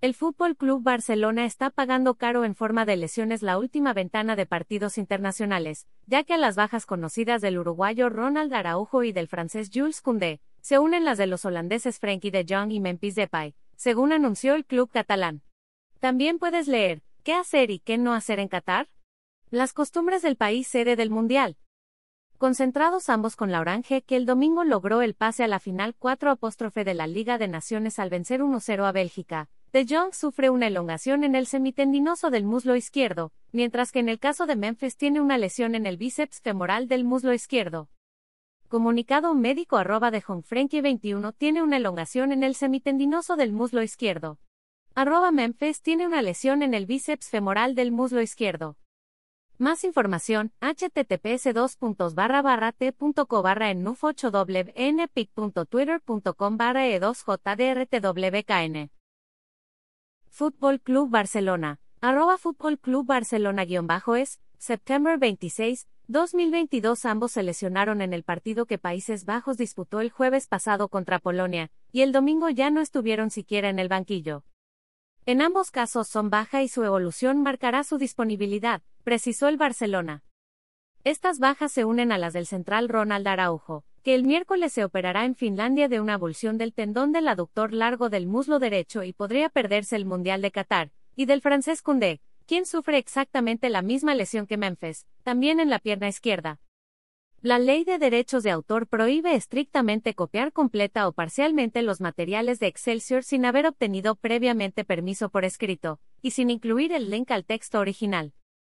El Fútbol Club Barcelona está pagando caro en forma de lesiones la última ventana de partidos internacionales, ya que a las bajas conocidas del uruguayo Ronald Araujo y del francés Jules Koundé, se unen las de los holandeses Frenkie de Jong y Memphis Depay, según anunció el club catalán. También puedes leer, ¿qué hacer y qué no hacer en Qatar? Las costumbres del país sede del Mundial. Concentrados ambos con la Orange que el domingo logró el pase a la final 4 apóstrofe de la Liga de Naciones al vencer 1-0 a Bélgica, de Jong sufre una elongación en el semitendinoso del muslo izquierdo, mientras que en el caso de Memphis tiene una lesión en el bíceps femoral del muslo izquierdo. Comunicado médico arroba de Frankie 21 tiene una elongación en el semitendinoso del muslo izquierdo. Arroba Memphis tiene una lesión en el bíceps femoral del muslo izquierdo. Más información, https t.co barra en nuf 8 wnpic.twitter.com barra e2jdrtwkn. Fútbol Club Barcelona. Arroba Fútbol Club Barcelona-es, September 26, 2022 ambos se lesionaron en el partido que Países Bajos disputó el jueves pasado contra Polonia, y el domingo ya no estuvieron siquiera en el banquillo. En ambos casos son baja y su evolución marcará su disponibilidad, precisó el Barcelona. Estas bajas se unen a las del central Ronald Araujo, que el miércoles se operará en Finlandia de una abulsión del tendón del aductor largo del muslo derecho y podría perderse el Mundial de Qatar, y del francés Koundé, quien sufre exactamente la misma lesión que Memphis, también en la pierna izquierda. La ley de derechos de autor prohíbe estrictamente copiar completa o parcialmente los materiales de Excelsior sin haber obtenido previamente permiso por escrito, y sin incluir el link al texto original.